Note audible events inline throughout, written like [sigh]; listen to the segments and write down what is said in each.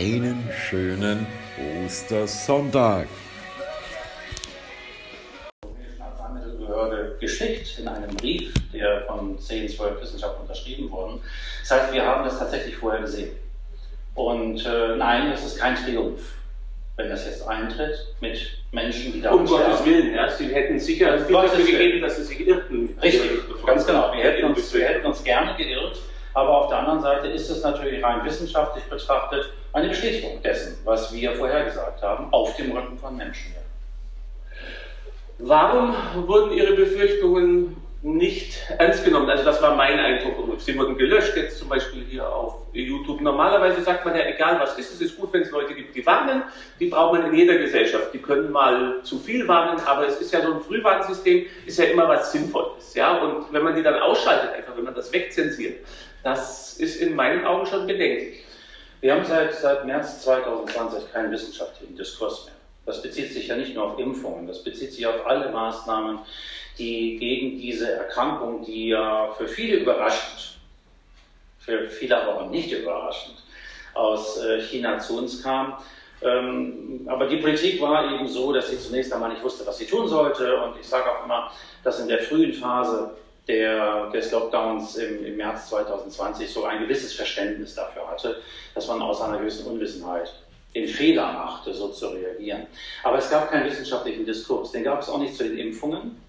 einen schönen Ostersonntag. Geschickt in einem Brief, der von 10, 12 Wissenschaftlern unterschrieben wurde. Das heißt, wir haben das tatsächlich vorher gesehen. Und äh, nein, es ist kein Triumph, wenn das jetzt eintritt mit Menschen, die da Um Gottes Willen, ja. Sie hätten sicher viel dafür gegeben, dass Sie sich irrten. Richtig, ganz genau. Wir hätten, uns, wir hätten uns gerne geirrt, aber auf der anderen Seite ist es natürlich rein wissenschaftlich betrachtet eine Bestätigung dessen, was wir vorhergesagt haben, auf dem Rücken von Menschen. Warum wurden Ihre Befürchtungen nicht ernst genommen? Also das war mein Eindruck. Sie wurden gelöscht, jetzt zum Beispiel hier auf YouTube. Normalerweise sagt man ja, egal was ist, es ist gut, wenn es Leute gibt, die warnen. Die braucht man in jeder Gesellschaft. Die können mal zu viel warnen, aber es ist ja so ein Frühwarnsystem, ist ja immer was Sinnvolles. Ja? Und wenn man die dann ausschaltet, einfach wenn man das wegzensiert, das ist in meinen Augen schon bedenklich. Wir haben seit, seit März 2020 keinen wissenschaftlichen Diskurs mehr. Das bezieht sich ja nicht nur auf Impfungen, das bezieht sich auf alle Maßnahmen, die gegen diese Erkrankung, die ja für viele überraschend, für viele aber auch nicht überraschend, aus äh, China zu uns kam. Ähm, aber die Politik war eben so, dass sie zunächst einmal nicht wusste, was sie tun sollte. Und ich sage auch immer, dass in der frühen Phase der, des Lockdowns im, im März 2020 so ein gewisses Verständnis dafür hatte, dass man aus einer gewissen Unwissenheit den Fehler machte, so zu reagieren. Aber es gab keinen wissenschaftlichen Diskurs. Den gab es auch nicht zu den Impfungen.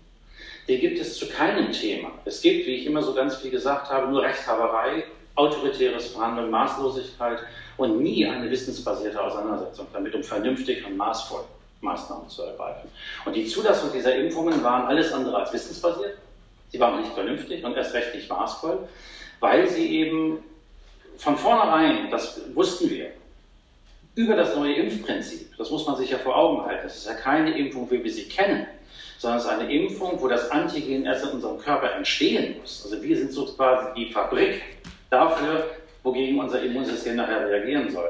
Den gibt es zu keinem Thema. Es gibt, wie ich immer so ganz viel gesagt habe, nur Rechthaberei, autoritäres Verhandeln, Maßlosigkeit und nie eine wissensbasierte Auseinandersetzung damit, um vernünftig und maßvoll Maßnahmen zu ergreifen. Und die Zulassung dieser Impfungen waren alles andere als wissensbasiert. Sie waren nicht vernünftig und erst recht nicht maßvoll, weil sie eben von vornherein, das wussten wir, über das neue Impfprinzip, das muss man sich ja vor Augen halten, das ist ja keine Impfung, wie wir sie kennen, sondern es ist eine Impfung, wo das Antigen erst in unserem Körper entstehen muss. Also wir sind so quasi die Fabrik dafür, wogegen unser Immunsystem nachher reagieren soll.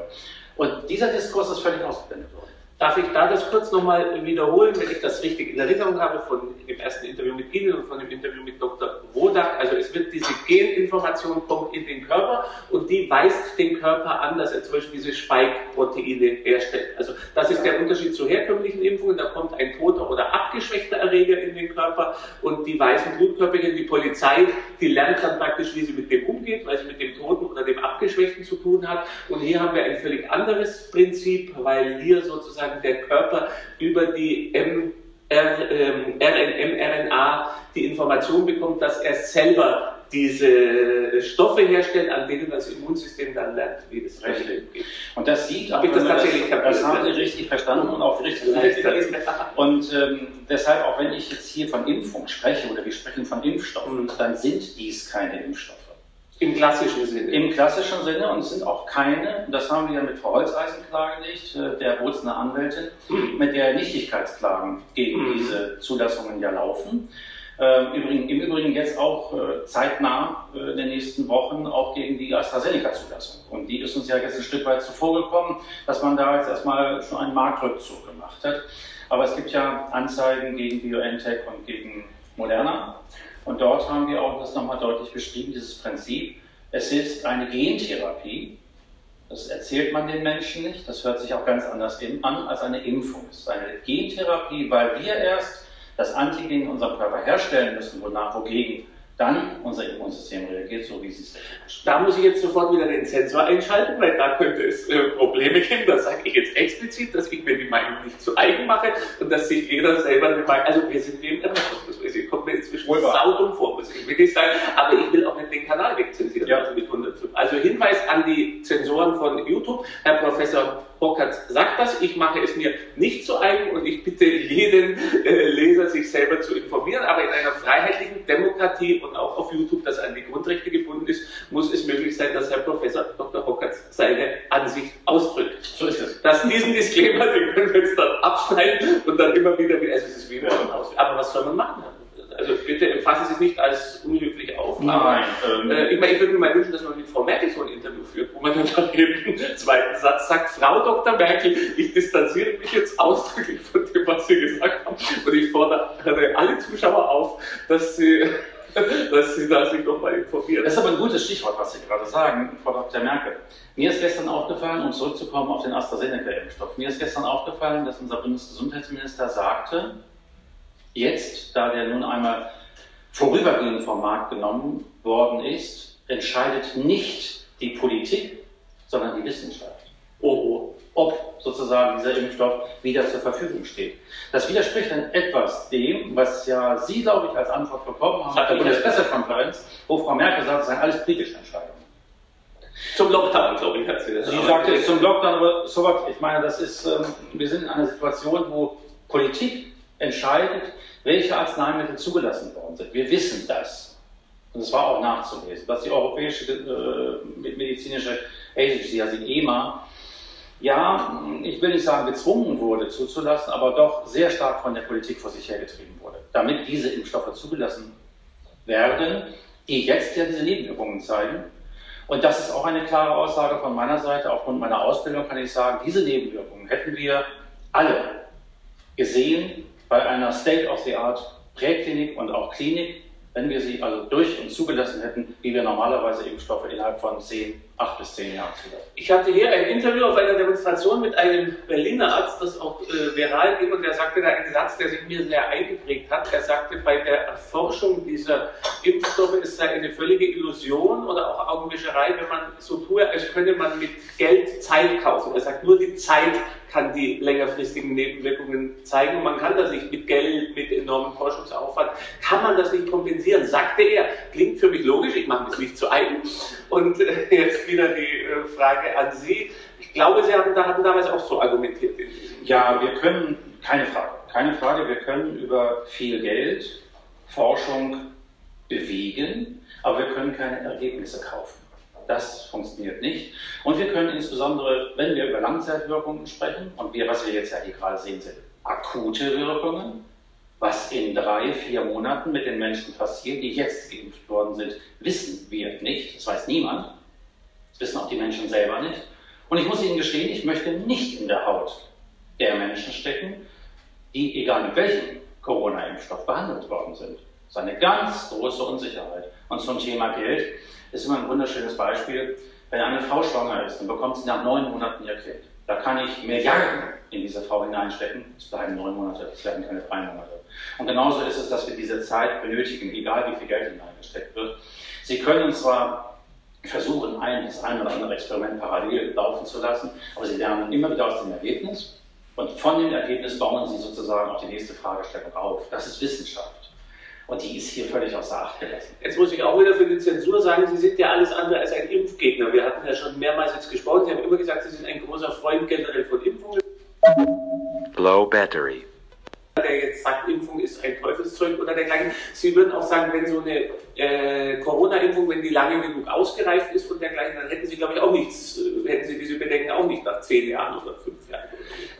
Und dieser Diskurs ist völlig ausgeblendet worden. Darf ich da das kurz nochmal wiederholen, wenn ich das richtig in Erinnerung habe von dem ersten Interview mit Ihnen und von dem Interview mit Dr. Wodak? Also es wird diese Geninformation kommt in den Körper und die weist den Körper an, dass er zum Beispiel diese Spike-Proteine herstellt. Also das ist der Unterschied zu herkömmlichen Impfungen. Da kommt ein toter oder abgeschwächter Erreger in den Körper und die weißen Blutkörperchen, die Polizei, die lernt dann praktisch, wie sie mit dem umgeht, weil sie mit dem toten oder dem abgeschwächten zu tun hat. Und hier haben wir ein völlig anderes Prinzip, weil hier sozusagen der Körper über die M R, ähm, die Information bekommt, dass er selber diese Stoffe herstellt, an denen das Immunsystem dann lernt, wie es Richtig. Und das sieht, Habe ich das tatsächlich das, das haben Sie richtig verstanden und auch richtig gelesen. Und ähm, deshalb, auch wenn ich jetzt hier von Impfung spreche oder wir sprechen von Impfstoffen, Mhm. dann sind dies keine Impfstoffe. Im klassischen Sinne. Im klassischen Sinne und es sind auch keine, und das haben wir ja mit Frau Holzeisen klargelegt, äh, der Bozner Anwältin, Mhm. mit der Nichtigkeitsklagen gegen Mhm. diese Zulassungen ja laufen. Ähm, Übrigen, Im Übrigen jetzt auch äh, zeitnah äh, in den nächsten Wochen auch gegen die AstraZeneca-Zulassung. Und die ist uns ja jetzt ein Stück weit zuvor gekommen, dass man da jetzt erstmal schon einen Marktrückzug gemacht hat. Aber es gibt ja Anzeigen gegen BioNTech und gegen Moderna. Und dort haben wir auch das nochmal deutlich beschrieben, dieses Prinzip. Es ist eine Gentherapie. Das erzählt man den Menschen nicht. Das hört sich auch ganz anders an als eine Impfung. Es ist eine Gentherapie, weil wir erst das Antigen in unserem Körper herstellen müssen, wonach, wogegen dann unser Immunsystem reagiert, so wie es wünscht. Da muss ich jetzt sofort wieder den Sensor einschalten, weil da könnte es äh, Probleme geben. Das sage ich jetzt explizit, dass ich mir die Meinung nicht zu eigen mache und dass sich jeder selber eine Meinung. Also wir sind wie im Irrenhaus. Ich komme mir inzwischen Wohl wahr. saudumm vor, muss ich wirklich sagen. Aber ich will auch nicht den Kanal wegzensieren. Ja. Also, mit 105. also Hinweis an die Zensoren von YouTube. Herr Professor Hockert sagt das. Ich mache es mir nicht zu eigen und ich bitte jeden äh, Leser, sich selber zu informieren. Aber in einer freiheitlichen Demokratie und auch auf YouTube, das an die Grundrechte gebunden ist, muss es möglich sein, dass Herr Professor Dr. Hockert seine Ansicht ausdrückt. So ist es. Dass diesen Disclaimer, den können wir jetzt dann abschneiden und dann immer wieder, also es ist wie im Haus. Aber was soll man machen? Also bitte fassen Sie es nicht als unhöflich auf. Nein, ähm, Äh, ich, meine, ich würde mir mal wünschen, dass man mit Frau Merkel so ein Interview führt, wo man dann [laughs] im zweiten Satz sagt, Frau Dr. Merkel, ich distanziere mich jetzt ausdrücklich von dem, was Sie gesagt haben und ich fordere alle Zuschauer auf, dass sie [laughs] dass Sie da sich nochmal informieren. Das ist aber ein gutes Stichwort, was Sie gerade sagen, Frau Dr. Merkel. Mir ist gestern aufgefallen, um zurückzukommen auf den AstraZeneca-Impfstoff, mir ist gestern aufgefallen, dass unser Bundesgesundheitsminister sagte, jetzt, da der nun einmal vorübergehend vom Markt genommen worden ist, entscheidet nicht die Politik, sondern die Wissenschaft. Oh, ob sozusagen dieser Impfstoff wieder zur Verfügung steht. Das widerspricht dann etwas dem, was ja Sie, glaube ich, als Antwort bekommen haben bei der Bundespressekonferenz, wo Frau Merkel sagt, es seien alles politische Entscheidungen. Zum Lockdown, glaube ich, hat sie das. Sie sagte es zum Lockdown, aber so was, ich meine, das ist, ähm, wir sind in einer Situation, wo Politik entscheidet, welche Arzneimittel zugelassen worden sind. Wir wissen das. Und es war auch nachzulesen, dass die Europäische äh, Medizinische Agency, also die EMA, ja, ich will nicht sagen gezwungen wurde zuzulassen, aber doch sehr stark von der Politik vor sich hergetrieben wurde, damit diese Impfstoffe zugelassen werden, die jetzt ja diese Nebenwirkungen zeigen. Und das ist auch eine klare Aussage von meiner Seite. Aufgrund meiner Ausbildung kann ich sagen, diese Nebenwirkungen hätten wir alle gesehen bei einer State-of-the-Art Präklinik und auch Klinik, wenn wir sie also durch und zugelassen hätten, wie wir normalerweise Impfstoffe innerhalb von zehn, acht bis zehn Jahren zulassen. Ich hatte hier ein Interview auf einer Demonstration mit einem Berliner Arzt, das auch äh, viral ging, und der sagte da einen Satz, der sich mir sehr eingeprägt hat. Er sagte, bei der Erforschung dieser Impfstoffe ist sei eine völlige Illusion oder auch Augenwischerei, wenn man so tue, als könne man mit Geld Zeit kaufen. Er sagt, nur die Zeit kann die längerfristigen Nebenwirkungen zeigen. Und man kann das nicht mit Geld, mit enormem Forschungsaufwand, kann man das nicht kompensieren, sagte er. Klingt für mich logisch, ich mache das nicht zu eigen. Und äh, jetzt wieder die äh, Frage an Sie. Ich glaube, Sie hatten, hatten damals auch so argumentiert. Ja, wir können, keine Frage, keine Frage, wir können über viel Geld Forschung bewegen, aber wir können keine Ergebnisse kaufen. Das funktioniert nicht. Und wir können insbesondere, wenn wir über Langzeitwirkungen sprechen, und wir, was wir jetzt ja hier gerade sehen, sind akute Wirkungen, was in drei, vier Monaten mit den Menschen passiert, die jetzt geimpft worden sind, wissen wir nicht. Das weiß niemand. Das wissen auch die Menschen selber nicht. Und ich muss Ihnen gestehen, ich möchte nicht in der Haut der Menschen stecken, die, egal mit welchem Corona-Impfstoff behandelt worden sind. Das ist eine ganz große Unsicherheit. Und zum Thema Geld ist immer ein wunderschönes Beispiel. Wenn eine Frau schwanger ist, dann bekommt sie nach neun Monaten ihr Kind. Da kann ich Milliarden in diese Frau hineinstecken. Es bleiben neun Monate, es werden keine drei Monate. Und genauso ist es, dass wir diese Zeit benötigen, egal wie viel Geld hineingesteckt wird. Sie können zwar versuchen, ein, das ein oder andere Experiment parallel laufen zu lassen, aber Sie lernen immer wieder aus dem Ergebnis. Und von dem Ergebnis bauen Sie sozusagen auf die nächste Fragestellung auf. Das ist Wissenschaft. Und die ist hier völlig außer Acht gelassen. Jetzt muss ich auch wieder für die Zensur sagen, Sie sind ja alles andere als ein Impfgegner. Wir hatten ja schon mehrmals jetzt gesprochen. Sie haben immer gesagt, Sie sind ein großer Freund generell von Impfungen. Low Battery der jetzt sagt, Impfung ist ein Teufelszeug oder dergleichen. Sie würden auch sagen, wenn so eine äh, Corona-Impfung, wenn die lange genug ausgereift ist und dergleichen, dann hätten Sie, glaube ich, auch nichts, äh, hätten Sie diese Bedenken auch nicht nach zehn Jahren oder fünf Jahren.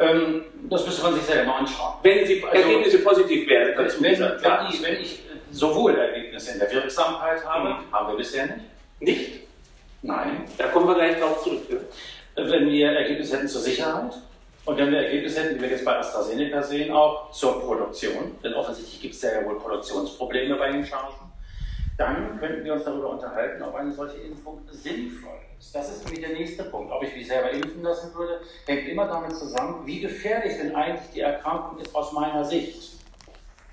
Ähm, das müsste man sich selber anschauen. Wenn die also, Ergebnisse positiv wären, dazu wenn, wenn, ich, wenn ich sowohl Ergebnisse in der Wirksamkeit habe, mhm. haben wir bisher nicht. Nicht? Nein. Da kommen wir gleich drauf zurück. Ja? Wenn wir Ergebnisse hätten zur Sicherheit, und wenn wir Ergebnisse hätten, die wir jetzt bei AstraZeneca sehen, auch zur Produktion, denn offensichtlich gibt es ja wohl Produktionsprobleme bei den Chargen, dann könnten wir uns darüber unterhalten, ob eine solche Impfung sinnvoll ist. Das ist nämlich der nächste Punkt. Ob ich mich selber impfen lassen würde, hängt immer damit zusammen, wie gefährlich denn eigentlich die Erkrankung ist aus meiner Sicht.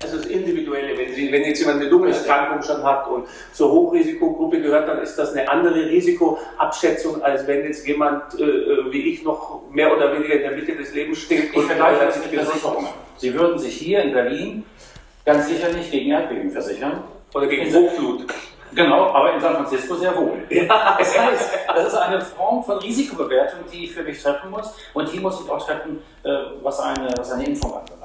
Also das Individuelle, wenn, Sie, wenn jetzt jemand eine Lungenerkrankung schon hat und zur Hochrisikogruppe gehört, dann ist das eine andere Risikoabschätzung, als wenn jetzt jemand äh, äh wie ich noch mehr oder weniger in der Mitte des Lebens steht. Ich vergleiche das mit Versicherungen. Sie würden sich hier in Berlin ganz sicher nicht gegen Erdbeben versichern. Oder gegen Hochflut. Genau, aber in San Francisco sehr wohl. [laughs] Ja. Das heißt, das ist eine Form von Risikobewertung, die ich für mich treffen muss. Und die muss ich auch treffen, äh, was eine, was eine Impfung anbelangt.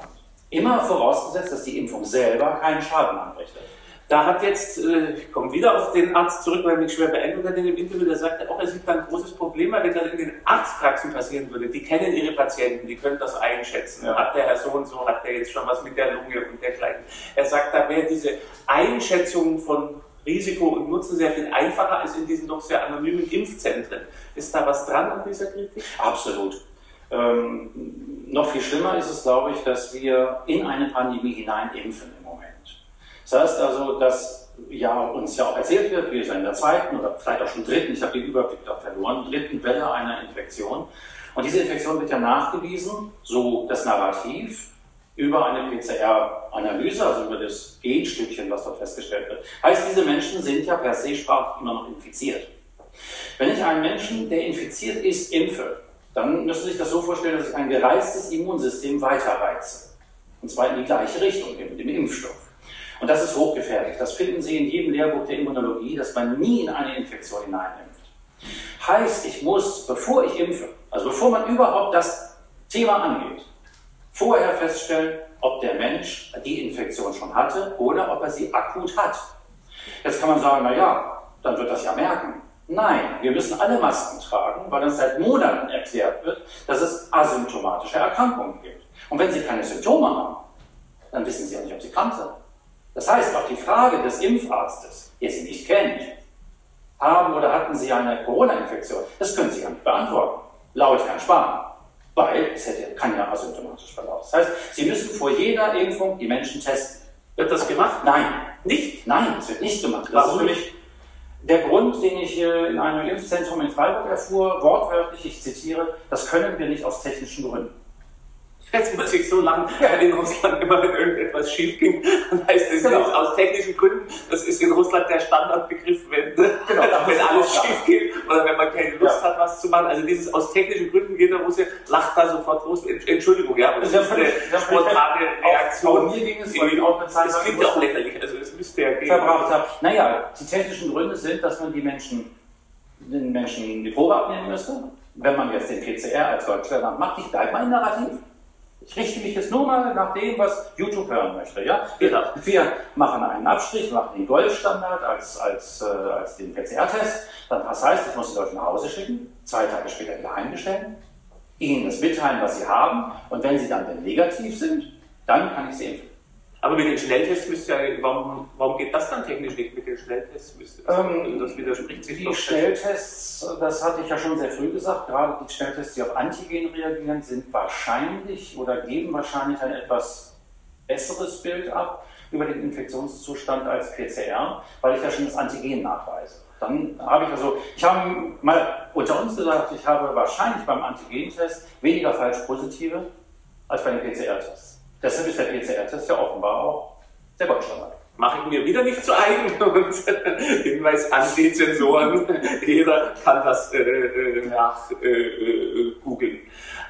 Immer vorausgesetzt, dass die Impfung selber keinen Schaden anrichtet. Da hat jetzt, äh, ich komme wieder auf den Arzt zurück, weil mich schwer beeindruckt hat in dem Interview, der sagte auch, er sieht da ein großes Problem, wenn das in den Arztpraxen passieren würde. Die kennen ihre Patienten, die können das einschätzen. Ja. Hat der Herr so und so, hat der jetzt schon was mit der Lunge und dergleichen. Er sagt, da wäre diese Einschätzung von Risiko und Nutzen sehr viel einfacher als in diesen doch sehr anonymen Impfzentren. Ist da was dran an dieser Kritik? Absolut. Ähm, noch viel schlimmer ist es, glaube ich, dass wir in eine Pandemie hinein impfen im Moment. Das heißt also, dass ja uns ja auch erzählt wird, wir sind in der zweiten oder vielleicht auch schon dritten, ich habe den Überblick da verloren, dritten Welle einer Infektion. Und diese Infektion wird ja nachgewiesen, so das Narrativ, über eine PCR-Analyse, also über das Genstückchen, was dort festgestellt wird. Heißt, diese Menschen sind ja per se sprachlich immer noch infiziert. Wenn ich einen Menschen, der infiziert ist, impfe, dann müssen Sie sich das so vorstellen, dass ich ein gereiztes Immunsystem weiterreize. Und zwar in die gleiche Richtung, mit dem Impfstoff. Und das ist hochgefährlich. Das finden Sie in jedem Lehrbuch der Immunologie, dass man nie in eine Infektion hineinimpft. Heißt, ich muss, bevor ich impfe, also bevor man überhaupt das Thema angeht, vorher feststellen, ob der Mensch die Infektion schon hatte oder ob er sie akut hat. Jetzt kann man sagen, na ja, dann wird das ja merken. Nein, wir müssen alle Masken tragen, weil uns seit Monaten erklärt wird, dass es asymptomatische Erkrankungen gibt. Und wenn Sie keine Symptome haben, dann wissen Sie ja nicht, ob Sie krank sind. Das heißt, auch die Frage des Impfarztes, der Sie nicht kennt, haben oder hatten Sie eine Corona-Infektion, das können Sie ja nicht beantworten, laut Herrn Spahn, weil es hätte, kann ja asymptomatisch verlaufen. Das heißt, Sie müssen vor jeder Impfung die Menschen testen. Wird das gemacht? Nein, nicht. Nein, es wird nicht gemacht. Das ist für mich der Grund, den ich in einem Impfzentrum in Freiburg erfuhr, wortwörtlich, ich zitiere, das können wir nicht aus technischen Gründen. Jetzt muss ich so lange in Russland immer, wenn irgendetwas schief ging, dann heißt es genau. aus technischen Gründen. Das ist in Russland der Standardbegriff, wenn, genau, [laughs] wenn alles schief geht oder wenn man keine Lust ja. hat, was zu machen. Also dieses aus technischen Gründen geht der Russe, lacht da sofort los. Entschuldigung, ja, das, das ist eine spontane Reaktion. Auch, mir ging es, weil ich auch Zeit Das klingt ja auch lächerlich, also es müsste ja gehen. Verbraucht habe. Naja, die technischen Gründe sind, dass man die Menschen, den Menschen die Probe abnehmen müsste. Wenn man jetzt den PCR als Deutschland macht, ich bleibe mal Narrativ. Ich richte mich jetzt nur mal nach dem, was YouTube hören möchte. Ja? Wir, genau. wir machen einen Abstrich, machen den Goldstandard als, als, äh, als den PCR-Test. Das heißt, ich muss die Leute nach Hause schicken, zwei Tage später wieder heimstellen, ihnen das mitteilen, was sie haben. Und wenn sie dann negativ sind, dann kann ich sie impfen. Aber mit den Schnelltests müsste ja, warum, warum geht das dann technisch nicht mit den Schnelltests? Müsste, ähm, das widerspricht sich Die Schnelltests, das hatte ich ja schon sehr früh gesagt, gerade die Schnelltests, die auf Antigen reagieren, sind wahrscheinlich oder geben wahrscheinlich ein etwas besseres Bild ab über den Infektionszustand als PCR, weil ich ja schon das Antigen nachweise. Dann habe ich also, ich habe mal unter uns gesagt, ich habe wahrscheinlich beim Antigentest weniger falsch positive als bei den PCR-Tests. Deshalb ist der PCR-Test ja offenbar auch der Goldstandard. Mache ich mir wieder nicht zu eigen [laughs] und Hinweis an die Zensoren. [laughs] Jeder kann das äh, äh, äh, äh, googeln.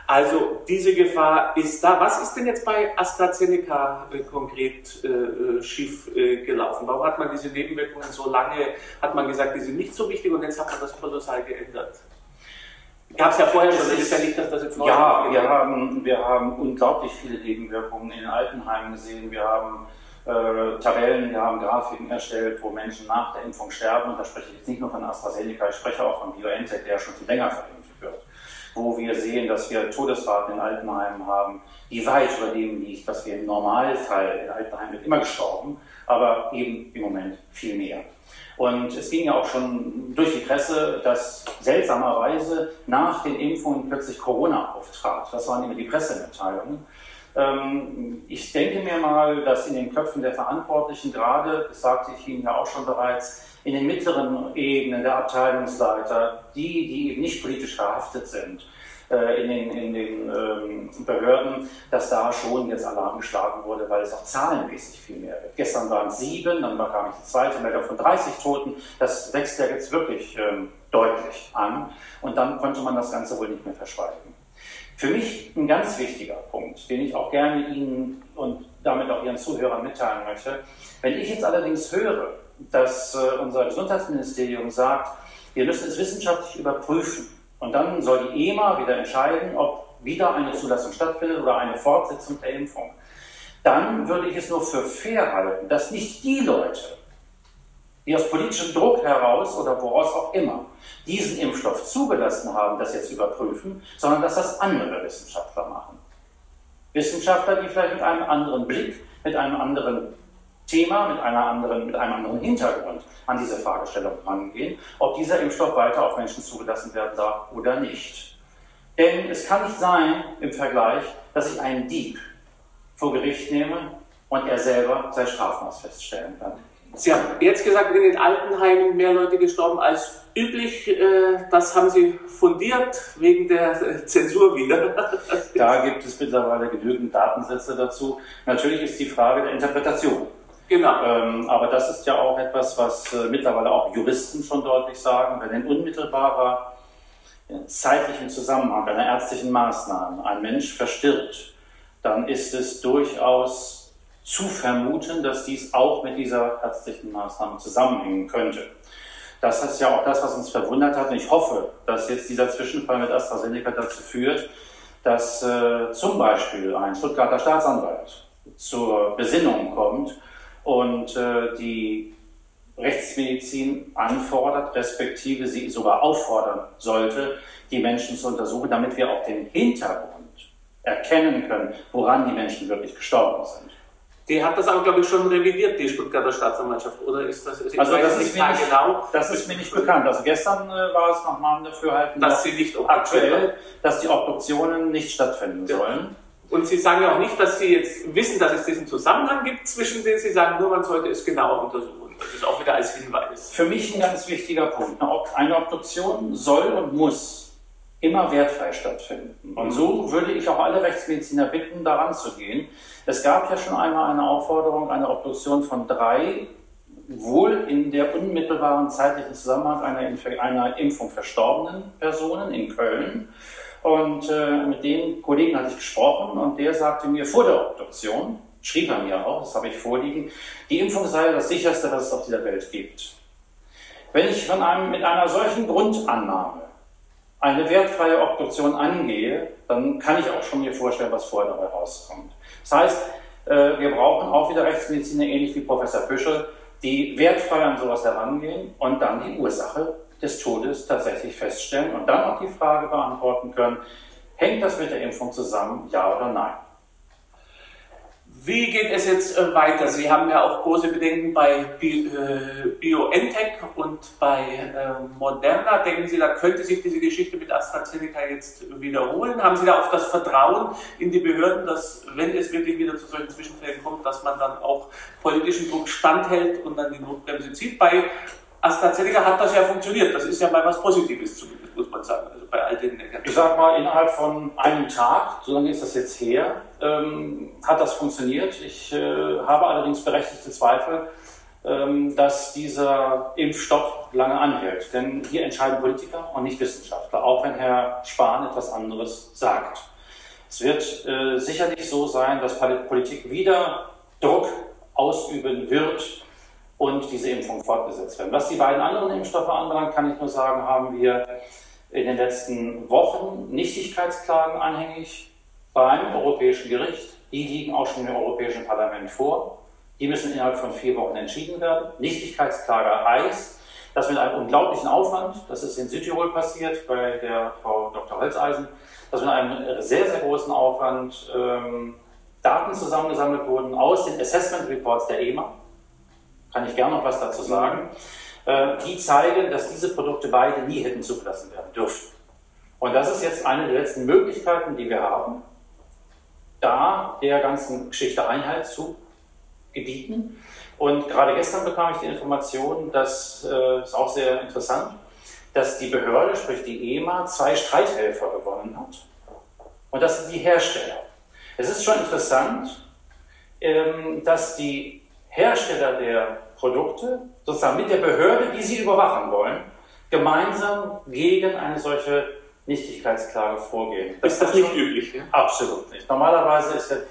Also diese Gefahr ist da. Was ist denn jetzt bei AstraZeneca äh, konkret äh, äh, schief äh, gelaufen? Warum hat man diese Nebenwirkungen so lange, hat man gesagt, die sind nicht so wichtig und jetzt hat man das kolossal geändert? Gab es ja vorher schon, das ist ja nicht, dass das jetzt neu Ja, wir haben, wir haben unglaublich viele Nebenwirkungen in den Altenheimen gesehen. Wir haben äh, Tabellen, wir haben Grafiken erstellt, wo Menschen nach der Impfung sterben. Und da spreche ich jetzt nicht nur von AstraZeneca, ich spreche auch von BioNTech, der schon viel länger verimpft. Wo wir sehen, dass wir Todesraten in Altenheimen haben, die weit über dem liegt, dass wir im Normalfall in Altenheimen immer gestorben, aber eben im Moment viel mehr. Und es ging ja auch schon durch die Presse, dass seltsamerweise nach den Impfungen plötzlich Corona auftrat. Das waren immer die Pressemitteilungen. Ähm, ich denke mir mal, dass in den Köpfen der Verantwortlichen gerade, das sagte ich Ihnen ja auch schon bereits, in den mittleren Ebenen der Abteilungsleiter, die, die eben nicht politisch verhaftet sind, äh, in den, in den ähm, Behörden, dass da schon jetzt Alarm geschlagen wurde, weil es auch zahlenmäßig viel mehr wird. Gestern waren es sieben, dann bekam ich die zweite Meldung von 30 Toten. Das wächst ja jetzt wirklich ähm, deutlich an. Und dann konnte man das Ganze wohl nicht mehr verschweigen. Für mich ein ganz wichtiger Punkt, den ich auch gerne Ihnen und damit auch Ihren Zuhörern mitteilen möchte. Wenn ich jetzt allerdings höre, dass äh, unser Gesundheitsministerium sagt, wir müssen es wissenschaftlich überprüfen, und dann soll die EMA wieder entscheiden, ob wieder eine Zulassung stattfindet oder eine Fortsetzung der Impfung. Dann würde ich es nur für fair halten, dass nicht die Leute, die aus politischem Druck heraus oder woraus auch immer diesen Impfstoff zugelassen haben, das jetzt überprüfen, sondern dass das andere Wissenschaftler machen. Wissenschaftler, die vielleicht mit einem anderen Blick, mit einem anderen Thema, mit, einer anderen, mit einem anderen Hintergrund an diese Fragestellung rangehen, ob dieser Impfstoff weiter auf Menschen zugelassen werden darf oder nicht. Denn es kann nicht sein im Vergleich, dass ich einen Dieb vor Gericht nehme und er selber sein Strafmaß feststellen kann. Sie haben jetzt gesagt, in den Altenheimen mehr Leute gestorben als üblich. Äh, das haben Sie fundiert wegen der äh, Zensur wieder. [laughs] Da gibt es mittlerweile genügend Datensätze dazu. Natürlich ist die Frage der Interpretation. Genau. Ähm, aber das ist ja auch etwas, was äh, mittlerweile auch Juristen schon deutlich sagen. Wenn in unmittelbarer zeitlichen Zusammenhang einer ärztlichen Maßnahme ein Mensch verstirbt, dann ist es durchaus zu vermuten, dass dies auch mit dieser ärztlichen Maßnahme zusammenhängen könnte. Das ist ja auch das, was uns verwundert hat. Und ich hoffe, dass jetzt dieser Zwischenfall mit AstraZeneca dazu führt, dass äh, zum Beispiel ein Stuttgarter Staatsanwalt zur Besinnung kommt und äh, die Rechtsmedizin anfordert, respektive sie sogar auffordern sollte, die Menschen zu untersuchen, damit wir auch den Hintergrund erkennen können, woran die Menschen wirklich gestorben sind. Die hat das aber, glaube ich, schon revidiert, die Stuttgarter Staatsanwaltschaft, oder ist das? Ich also das ist, mir nicht, genau, das ist mir nicht bekannt. Also gestern äh, war es nochmal dafür halt dass sie nicht aktuell, dass die Obduktionen nicht stattfinden ja. sollen. Und Sie sagen ja auch nicht, dass Sie jetzt wissen, dass es diesen Zusammenhang gibt zwischen denen. Sie sagen nur, man sollte es genauer untersuchen. Das ist auch wieder als Hinweis. Für mich ein ganz wichtiger Punkt. Eine Obduktion soll und muss immer wertfrei stattfinden. Und so würde ich auch alle Rechtsmediziner bitten, daran zu gehen. Es gab ja schon einmal eine Aufforderung, eine Obduktion von drei wohl in der unmittelbaren zeitlichen Zusammenhang einer, Inf einer Impfung verstorbenen Personen in Köln. Und äh, mit dem Kollegen hatte ich gesprochen und der sagte mir vor der Obduktion, schrieb er mir auch, das habe ich vorliegen, die Impfung sei das sicherste, was es auf dieser Welt gibt. Wenn ich von einem, mit einer solchen Grundannahme eine wertfreie Obduktion angehe, dann kann ich auch schon mir vorstellen, was vorher dabei rauskommt. Das heißt, äh, wir brauchen auch wieder Rechtsmediziner, ähnlich wie Professor Büschel, die wertfrei an sowas herangehen und dann die Ursache des Todes tatsächlich feststellen und dann auch die Frage beantworten können, hängt das mit der Impfung zusammen, ja oder nein? Wie geht es jetzt äh, weiter? Sie haben ja auch große Bedenken bei äh, BioNTech und bei äh, Moderna. Denken Sie, da könnte sich diese Geschichte mit AstraZeneca jetzt wiederholen? Haben Sie da auch das Vertrauen in die Behörden, dass, wenn es wirklich wieder zu solchen Zwischenfällen kommt, dass man dann auch politischen Druck standhält und dann die Notbremse zieht? Bei AstraZeneca hat das ja funktioniert. Das ist ja mal was Positives zumindest, muss man sagen. Also bei all den Ich sag mal, innerhalb von einem Tag, so lange ist das jetzt her, ähm, hat das funktioniert. Ich äh, habe allerdings berechtigte Zweifel, ähm, dass dieser Impfstoff lange anhält. Denn hier entscheiden Politiker und nicht Wissenschaftler, auch wenn Herr Spahn etwas anderes sagt. Es wird äh, sicherlich so sein, dass Politik wieder Druck ausüben wird, und diese Impfung fortgesetzt werden. Was die beiden anderen Impfstoffe anbelangt, kann ich nur sagen, haben wir in den letzten Wochen Nichtigkeitsklagen anhängig beim Europäischen Gericht. Die liegen auch schon im Europäischen Parlament vor. Die müssen innerhalb von vier Wochen entschieden werden. Nichtigkeitsklage heißt, dass mit einem unglaublichen Aufwand, das ist in Südtirol passiert bei der Frau Dr. Holzeisen, dass mit einem sehr, sehr großen Aufwand ähm, Daten zusammengesammelt wurden aus den Assessment Reports der EMA, kann ich gerne noch was dazu sagen, äh, die zeigen, dass diese Produkte beide nie hätten zugelassen werden dürfen. Und das ist jetzt eine der letzten Möglichkeiten, die wir haben, da der ganzen Geschichte Einhalt zu gebieten. Und gerade gestern bekam ich die Information, das äh, ist auch sehr interessant, dass die Behörde, sprich die EMA, zwei Streithelfer gewonnen hat. Und das sind die Hersteller. Es ist schon interessant, ähm, dass die Hersteller der Produkte sozusagen mit der Behörde, die sie überwachen wollen, gemeinsam gegen eine solche Nichtigkeitsklage vorgehen. Das ist das nicht üblich? Ja? Absolut nicht. Normalerweise ist es,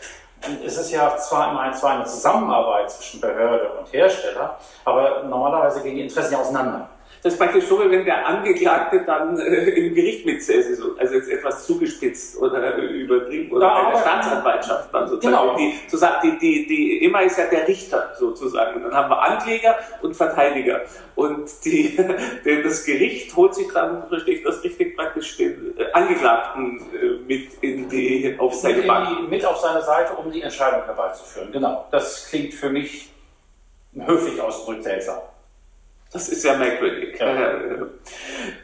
es ist ja zwar immer zwar eine Zusammenarbeit zwischen Behörde und Hersteller, aber normalerweise gehen die Interessen ja auseinander. Das ist praktisch so, wie wenn der Angeklagte dann äh, im Gericht mitsäße, so, also jetzt etwas zugespitzt oder übertrieben oder bei der Staatsanwaltschaft dann sozusagen. Genau. Die, sozusagen, die, die, die EMA ist ja der Richter sozusagen. Und dann haben wir Ankläger und Verteidiger. Und die, [laughs] die das Gericht holt sich dann, verstehe ich das richtig, praktisch den äh, Angeklagten äh, mit in die, auf seine mit, Bank. mit auf seine Seite, um die Entscheidung herbeizuführen. Genau. Das klingt für mich höflich ausgedrückt seltsam. Das ist sehr merkwürdig. Ja.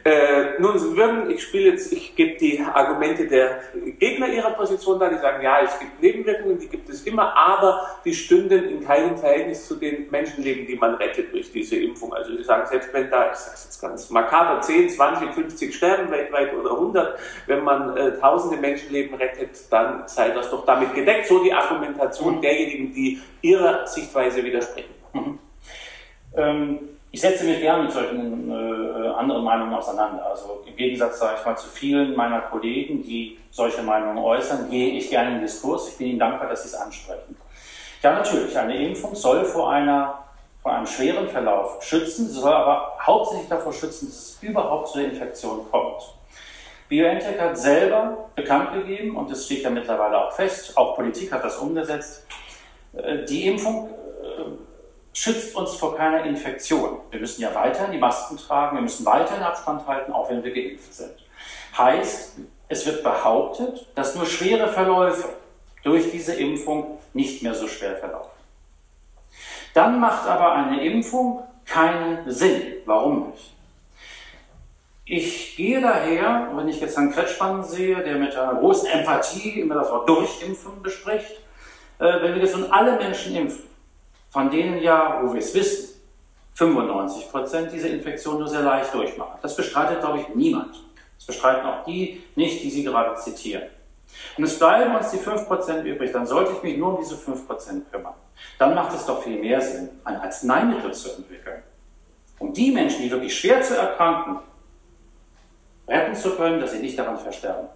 Äh, nun würden, ich spiele jetzt, ich gebe die Argumente der Gegner ihrer Position da, die sagen, ja, es gibt Nebenwirkungen, die gibt es immer, aber die stünden in keinem Verhältnis zu den Menschenleben, die man rettet durch diese Impfung. Also sie sagen, selbst wenn da, ich sage es jetzt ganz makaber, 10, 20, 50 sterben weltweit oder 100, wenn man äh, tausende Menschenleben rettet, dann sei das doch damit gedeckt. So die Argumentation derjenigen, die ihrer Sichtweise widersprechen. Mhm. Ähm ich setze mich gerne mit solchen äh, anderen Meinungen auseinander. Also im Gegensatz, sage ich mal, zu vielen meiner Kollegen, die solche Meinungen äußern, gehe ich gerne in den Diskurs. Ich bin Ihnen dankbar, dass Sie es ansprechen. Ja, natürlich, eine Impfung soll vor, einer, vor einem schweren Verlauf schützen, sie soll aber hauptsächlich davor schützen, dass es überhaupt zu der Infektion kommt. BioNTech hat selber bekannt gegeben, und das steht ja mittlerweile auch fest, auch Politik hat das umgesetzt, äh, die Impfung schützt uns vor keiner Infektion. Wir müssen ja weiterhin die Masken tragen, wir müssen weiterhin Abstand halten, auch wenn wir geimpft sind. Heißt, es wird behauptet, dass nur schwere Verläufe durch diese Impfung nicht mehr so schwer verlaufen. Dann macht aber eine Impfung keinen Sinn. Warum nicht? Ich gehe daher, wenn ich jetzt Herrn Kretschmann sehe, der mit einer großen Empathie immer das Wort Durchimpfen bespricht, äh, wenn wir jetzt nun alle Menschen impfen, von denen ja, wo wir es wissen, 95 Prozent diese Infektion nur sehr leicht durchmachen. Das bestreitet, glaube ich, niemand. Das bestreiten auch die nicht, die Sie gerade zitieren. Und es bleiben uns die 5 Prozent übrig, dann sollte ich mich nur um diese 5 Prozent kümmern. Dann macht es doch viel mehr Sinn, ein Arzneimittel zu entwickeln, um die Menschen, die wirklich schwer zu erkranken, retten zu können, dass sie nicht daran versterben.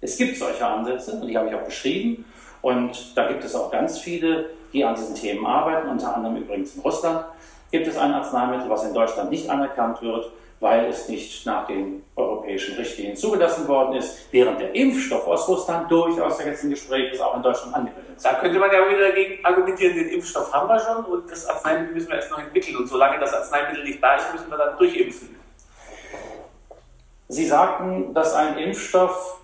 Es gibt solche Ansätze, und die habe ich auch beschrieben, und da gibt es auch ganz viele die an diesen Themen arbeiten, unter anderem übrigens in Russland, gibt es ein Arzneimittel, was in Deutschland nicht anerkannt wird, weil es nicht nach den europäischen Richtlinien zugelassen worden ist, während der Impfstoff aus Russland durchaus jetzt im Gespräch ist, auch in Deutschland angewendet Da könnte man ja wieder dagegen argumentieren, den Impfstoff haben wir schon und das Arzneimittel müssen wir erst noch entwickeln. Und solange das Arzneimittel nicht da ist, müssen wir dann durchimpfen. Sie sagten, dass ein Impfstoff,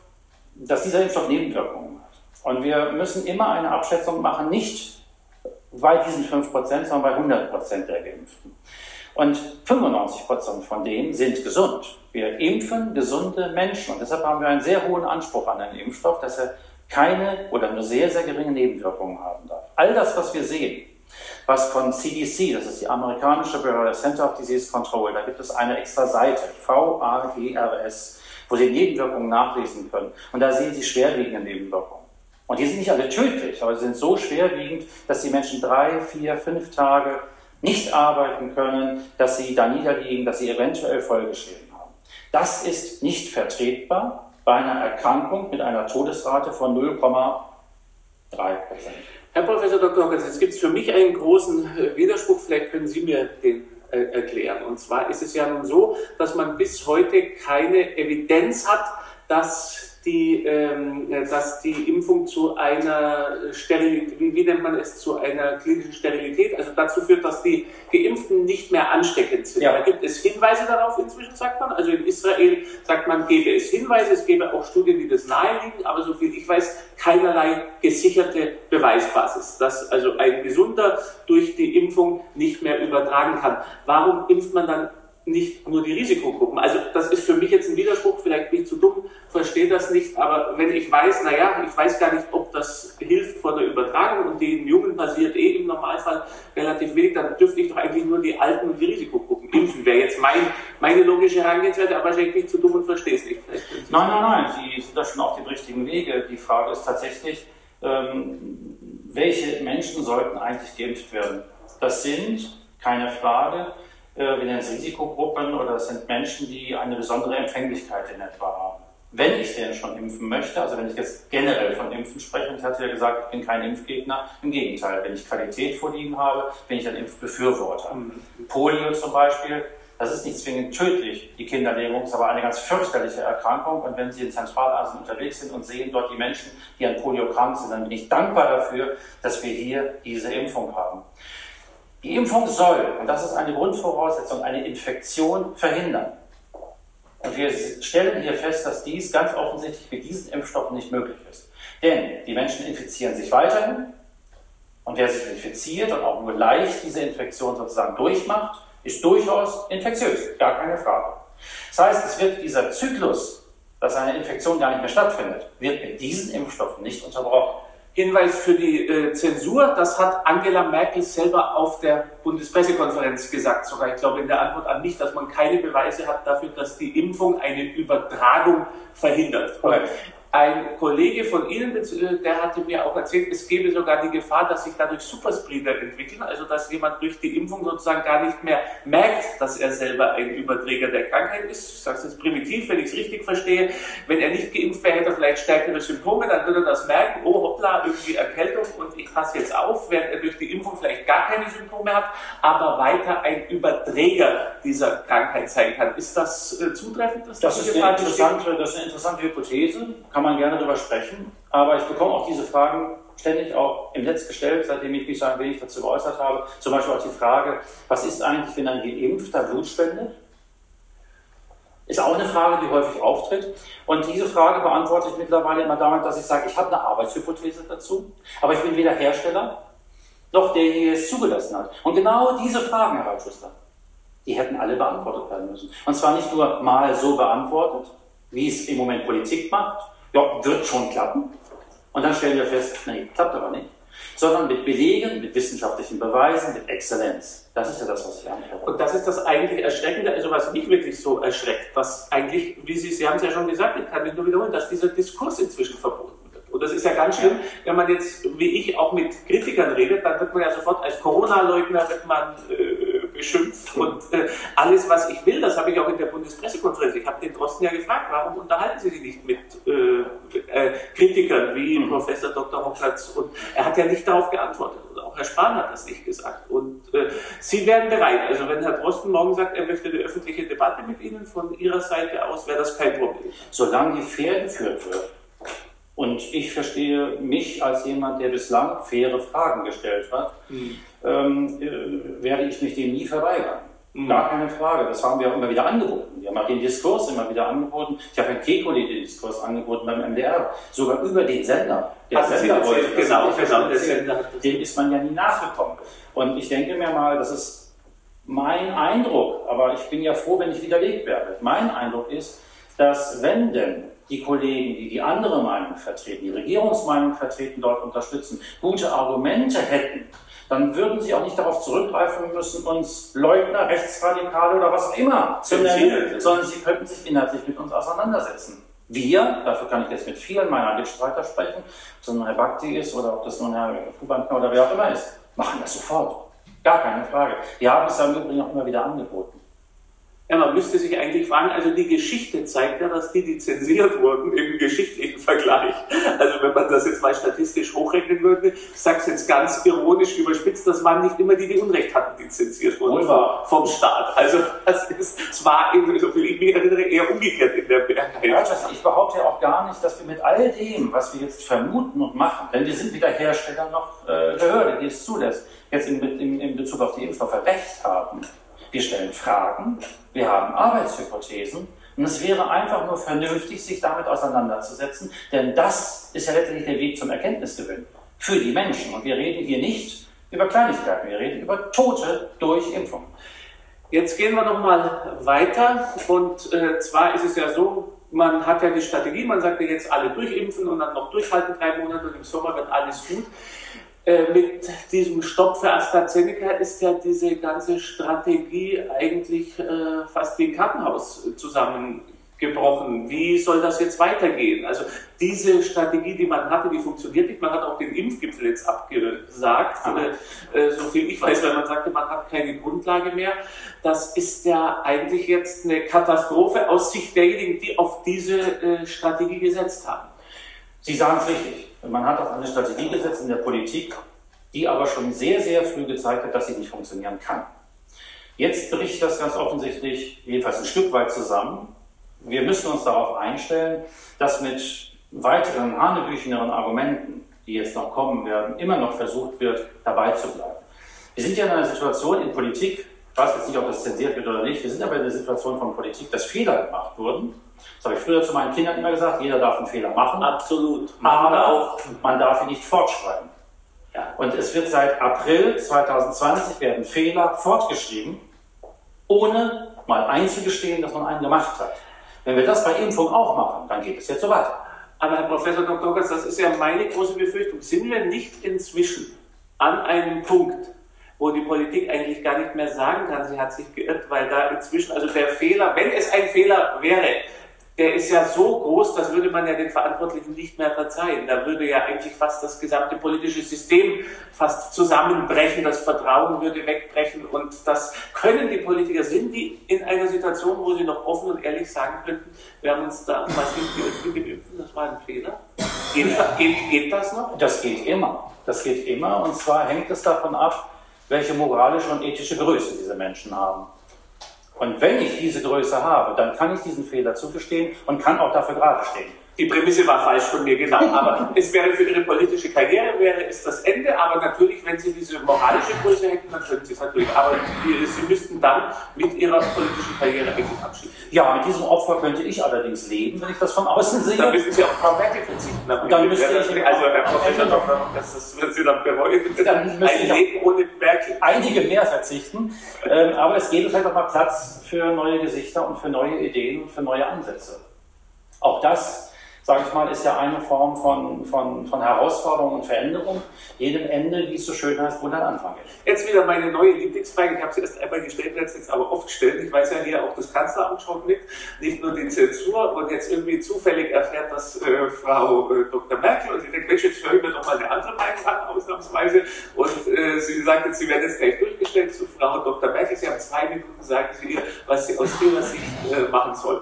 dass dieser Impfstoff Nebenwirkungen hat. Und wir müssen immer eine Abschätzung machen, nicht bei diesen 5%, sondern bei 100% der Geimpften. Und 95% von denen sind gesund. Wir impfen gesunde Menschen und deshalb haben wir einen sehr hohen Anspruch an den Impfstoff, dass er keine oder nur sehr, sehr geringe Nebenwirkungen haben darf. All das, was wir sehen, was von CDC, das ist die amerikanische Behörde Center of Disease Control, da gibt es eine extra Seite, VAGRS, wo Sie Nebenwirkungen nachlesen können. Und da sehen Sie schwerwiegende Nebenwirkungen. Und die sind nicht alle tödlich, aber sie sind so schwerwiegend, dass die Menschen drei, vier, fünf Tage nicht arbeiten können, dass sie da niederliegen, dass sie eventuell Folgeschäden haben. Das ist nicht vertretbar bei einer Erkrankung mit einer Todesrate von 0,3 Prozent. Herr Professor Dr. Hawkins, jetzt gibt es für mich einen großen äh, Widerspruch, vielleicht können Sie mir den äh, erklären. Und zwar ist es ja nun so, dass man bis heute keine Evidenz hat, dass die, ähm, dass die Impfung zu einer Sterilität, wie, wie, nennt man es, zu einer klinischen Sterilität, also dazu führt, dass die Geimpften nicht mehr ansteckend sind. Ja. Da gibt es Hinweise darauf inzwischen, sagt man. Also in Israel sagt man, gäbe es Hinweise, es gäbe auch Studien, die das naheliegen, aber so viel ich weiß, keinerlei gesicherte Beweisbasis, dass also ein Gesunder durch die Impfung nicht mehr übertragen kann. Warum impft man dann nicht nur die Risikogruppen. Also das ist für mich jetzt ein Widerspruch, vielleicht bin ich zu dumm, verstehe das nicht, aber wenn ich weiß, naja, ich weiß gar nicht, ob das hilft vor der Übertragung und die Jungen passiert eh im Normalfall relativ wenig, dann dürfte ich doch eigentlich nur die Alten und die Risikogruppen impfen. Wäre jetzt mein, meine logische Herangehensweise, aber wahrscheinlich bin ich zu dumm und verstehe es nicht. Nein, nein, nein, Sie sind da schon auf dem richtigen Wege. Die Frage ist tatsächlich, ähm, welche Menschen sollten eigentlich geimpft werden? Das sind, keine Frage, wir nennen es Risikogruppen oder es sind Menschen, die eine besondere Empfänglichkeit in etwa haben. Wenn ich denn schon impfen möchte, also wenn ich jetzt generell von Impfen spreche, ich hatte ja gesagt, ich bin kein Impfgegner, im Gegenteil, wenn ich Qualität vorliegen habe, bin ich ein Impfbefürworter. Mhm. Polio zum Beispiel, das ist nicht zwingend tödlich, die Kinderlähmung, ist aber eine ganz fürchterliche Erkrankung. Und wenn Sie in Zentralasien unterwegs sind und sehen dort die Menschen, die an Polio krank sind, dann bin ich dankbar dafür, dass wir hier diese Impfung haben. Die Impfung soll, und das ist eine Grundvoraussetzung, eine Infektion verhindern. Und wir stellen hier fest, dass dies ganz offensichtlich mit diesen Impfstoffen nicht möglich ist. Denn die Menschen infizieren sich weiterhin. Und wer sich infiziert und auch nur leicht diese Infektion sozusagen durchmacht, ist durchaus infektiös, gar keine Frage. Das heißt, es wird dieser Zyklus, dass eine Infektion gar nicht mehr stattfindet, wird mit diesen Impfstoffen nicht unterbrochen. Hinweis für die äh, Zensur, das hat Angela Merkel selber auf der Bundespressekonferenz gesagt, sogar ich glaube in der Antwort an mich, dass man keine Beweise hat dafür, dass die Impfung eine Übertragung verhindert. Okay. Ein Kollege von Ihnen, äh, der hatte mir auch erzählt, es gäbe sogar die Gefahr, dass sich dadurch Superspreader entwickeln, also dass jemand durch die Impfung sozusagen gar nicht mehr merkt, dass er selber ein Überträger der Krankheit ist. Ich sage es jetzt primitiv, wenn ich es richtig verstehe. Wenn er nicht geimpft wäre, hätte er vielleicht stärkere Symptome, dann würde er das merken, oh hoppla, irgendwie Erkältung und ich passe jetzt auf, während er durch die Impfung vielleicht gar keine Symptome hat, aber weiter ein Überträger dieser Krankheit sein kann. Ist das äh, zutreffend? Das, das, ist eine interessante, das ist eine interessante Hypothese kann man gerne darüber sprechen. Aber ich bekomme auch diese Fragen ständig auch im Netz gestellt, seitdem ich mich so ein wenig dazu geäußert habe. Zum Beispiel auch die Frage, was ist eigentlich, wenn ein Geimpfter Blut spendet? Ist auch eine Frage, die häufig auftritt. Und diese Frage beantworte ich mittlerweile immer damit, dass ich sage, ich habe eine Arbeitshypothese dazu, aber ich bin weder Hersteller noch derjenige, der es zugelassen hat. Und genau diese Fragen, Herr Waldschüster, die hätten alle beantwortet werden müssen. Und zwar nicht nur mal so beantwortet, wie es im Moment Politik macht, ja, wird schon klappen. Und dann stellen wir fest, nein, klappt aber nicht. Sondern mit Belegen, mit wissenschaftlichen Beweisen, mit Exzellenz. Das ist ja das, was ich anfordere. Und das ist das eigentlich Erschreckende, also was mich wirklich so erschreckt, was eigentlich, wie Sie, Sie haben es ja schon gesagt, ich kann mich nur wiederholen, dass dieser Diskurs inzwischen verboten wird. Und das ist ja ganz schlimm, wenn man jetzt, wie ich, auch mit Kritikern redet, dann wird man ja sofort als Corona-Leugner, wird man äh, beschimpft und äh, alles, was ich will, das habe ich auch in der Bundespressekonferenz. Ich habe den Drosten ja gefragt, warum unterhalten Sie sich nicht mit äh, äh, Kritikern wie mhm. Professor Dr. Hocklatz und er hat ja nicht darauf geantwortet und auch Herr Spahn hat das nicht gesagt und äh, Sie werden bereit, also wenn Herr Drosten morgen sagt, er möchte eine öffentliche Debatte mit Ihnen von Ihrer Seite aus, wäre das kein Problem. Solange die fair geführt wird, und ich verstehe mich als jemand, der bislang faire Fragen gestellt hat, mhm. ähm, äh, werde ich mich dem nie verweigern. Mhm. Gar keine Frage. Das haben wir auch immer wieder angeboten. Wir haben auch den Diskurs immer wieder angeboten. Ich habe Herrn Kekoli den Diskurs angeboten beim MDR, sogar über den Sender. Der also Sender wollte, genau, genau, der Sender dem ist man ja nie nachgekommen. Und ich denke mir mal, das ist mein Eindruck, aber ich bin ja froh, wenn ich widerlegt werde. Mein Eindruck ist, dass wenn denn die Kollegen, die die andere Meinung vertreten, die Regierungsmeinung vertreten, dort unterstützen, gute Argumente hätten, dann würden sie auch nicht darauf zurückgreifen müssen, uns Leugner, Rechtsradikale oder was auch immer zu nennen, sondern sie könnten sich inhaltlich mit uns auseinandersetzen. Wir, dafür kann ich jetzt mit vielen meiner Mitstreiter sprechen, ob das nun Herr Bakti ist oder ob das nun Herr Kubankner oder wer auch immer ist, machen das sofort. Gar keine Frage. Wir haben es ja im Übrigen auch immer wieder angeboten. Ja, man müsste sich eigentlich fragen, also die Geschichte zeigt ja, dass die, die zensiert wurden, im geschichtlichen Vergleich. Also wenn man das jetzt mal statistisch hochrechnen würde, ich sage es jetzt ganz ironisch überspitzt, das waren nicht immer die, die Unrecht hatten, die zensiert wurden vom, vom, Staat. Also das ist zwar, so viel ich mich erinnere, eher umgekehrt in der Mehrheit. Ja, ich behaupte ja auch gar nicht, dass wir mit all dem, was wir jetzt vermuten und machen, denn wir sind weder Hersteller noch äh, Behörde, die es zulässt, jetzt in, in, in Bezug auf die Impfstoffe recht haben. Wir stellen Fragen, wir haben Arbeitshypothesen und es wäre einfach nur vernünftig, sich damit auseinanderzusetzen, denn das ist ja letztendlich der Weg zum Erkenntnisgewinn für die Menschen. Und wir reden hier nicht über Kleinigkeiten, wir reden über Tote durch Impfung. Jetzt gehen wir nochmal weiter und äh, zwar ist es ja so, man hat ja die Strategie, man sagt ja jetzt alle durchimpfen und dann noch durchhalten drei Monate und im Sommer wird alles gut. Äh, mit diesem Stopp für AstraZeneca ist ja diese ganze Strategie eigentlich äh, fast wie ein Kartenhaus zusammengebrochen. Wie soll das jetzt weitergehen? Also diese Strategie, die man hatte, die funktioniert nicht. Man hat auch den Impfgipfel jetzt abgesagt, äh, äh, so viel ich weiß, weil man sagte, man hat keine Grundlage mehr. Das ist ja eigentlich jetzt eine Katastrophe aus Sicht derjenigen, die auf diese äh, Strategie gesetzt haben. Sie sagen es richtig. Man hat auf eine Strategie gesetzt in der Politik, die aber schon sehr, sehr früh gezeigt hat, dass sie nicht funktionieren kann. Jetzt bricht das ganz offensichtlich jedenfalls ein Stück weit zusammen. Wir müssen uns darauf einstellen, dass mit weiteren hanebücheneren Argumenten, die jetzt noch kommen werden, immer noch versucht wird, dabei zu bleiben. Wir sind ja in einer Situation in Politik, ich weiß jetzt nicht, ob das zensiert wird oder nicht, wir sind aber in der Situation von Politik, dass Fehler gemacht wurden das habe ich früher zu meinen Kindern immer gesagt, jeder darf einen Fehler machen. Absolut. Aber auch, man darf ihn nicht fortschreiben. Ja. Und es wird seit April 2020 werden Fehler fortgeschrieben ohne mal einzugestehen, dass man einen gemacht hat. Wenn wir das bei Impfung auch machen, dann geht es jetzt so weiter. Aber Herr Professor Dr. Gotz, das ist ja meine große Befürchtung. Sind wir nicht inzwischen an einem Punkt, wo die Politik eigentlich gar nicht mehr sagen kann, sie hat sich geirrt, weil da inzwischen, also der Fehler, wenn es ein Fehler wäre, der ist ja so groß, das würde man ja den Verantwortlichen nicht mehr verzeihen. Da würde ja eigentlich fast das gesamte politische System fast zusammenbrechen, das Vertrauen würde wegbrechen und das können die Politiker, sind die in einer Situation, wo sie noch offen und ehrlich sagen könnten, wir haben uns da massiv geirrt mit das war ein Fehler. Geht, geht, geht das noch? Das geht immer. Das geht immer und zwar hängt es davon ab, welche moralische und ethische Größe diese Menschen haben. Und wenn ich diese Größe habe, dann kann ich diesen Fehler zugestehen und kann auch dafür gerade stehen. Die Prämisse war falsch von mir, genau. [laughs] Aber es wäre für Ihre politische Karriere wäre es das Ende. Aber natürlich, wenn Sie diese moralische Größe hätten, dann könnten Sie es natürlich. Aber Sie müssten dann mit Ihrer politischen Karriere eigentlich abschließen. Ja, mit diesem Opfer könnte ich allerdings leben, wenn ich das von außen sehe. Dann müssen Sie auf Frau Merkel verzichten. Und dann müsste ich also Herr Professor Dr. Das, das würden Sie dann bereuen. Dann Ein Leben ohne Merkel. einige mehr verzichten. Ähm, aber es gäbe vielleicht auch mal Platz für neue Gesichter und für neue Ideen und für neue Ansätze. Auch das, sage ich mal, ist ja eine Form von, von, von Herausforderung und Veränderung. Jedem Ende, wie es so schön heißt, dann Anfang. Jetzt wieder meine neue Lieblingsfrage. Ich habe sie erst einmal gestellt, werde es jetzt aber oft stellen. Ich weiß ja hier auch das Kanzleramt schon mit, nicht nur die Zensur und jetzt irgendwie zufällig erfährt das äh, Frau äh, Dr. Merkel und sie denkt, Mensch, jetzt höre ich mir doch mal eine andere Meinung an, ausnahmsweise. Und äh, sie sagt jetzt, sie werden jetzt gleich durchgestellt zu Frau Dr. Merkel. Sie haben zwei Minuten, sagen Sie ihr, was Sie aus Ihrer Sicht äh, machen sollen.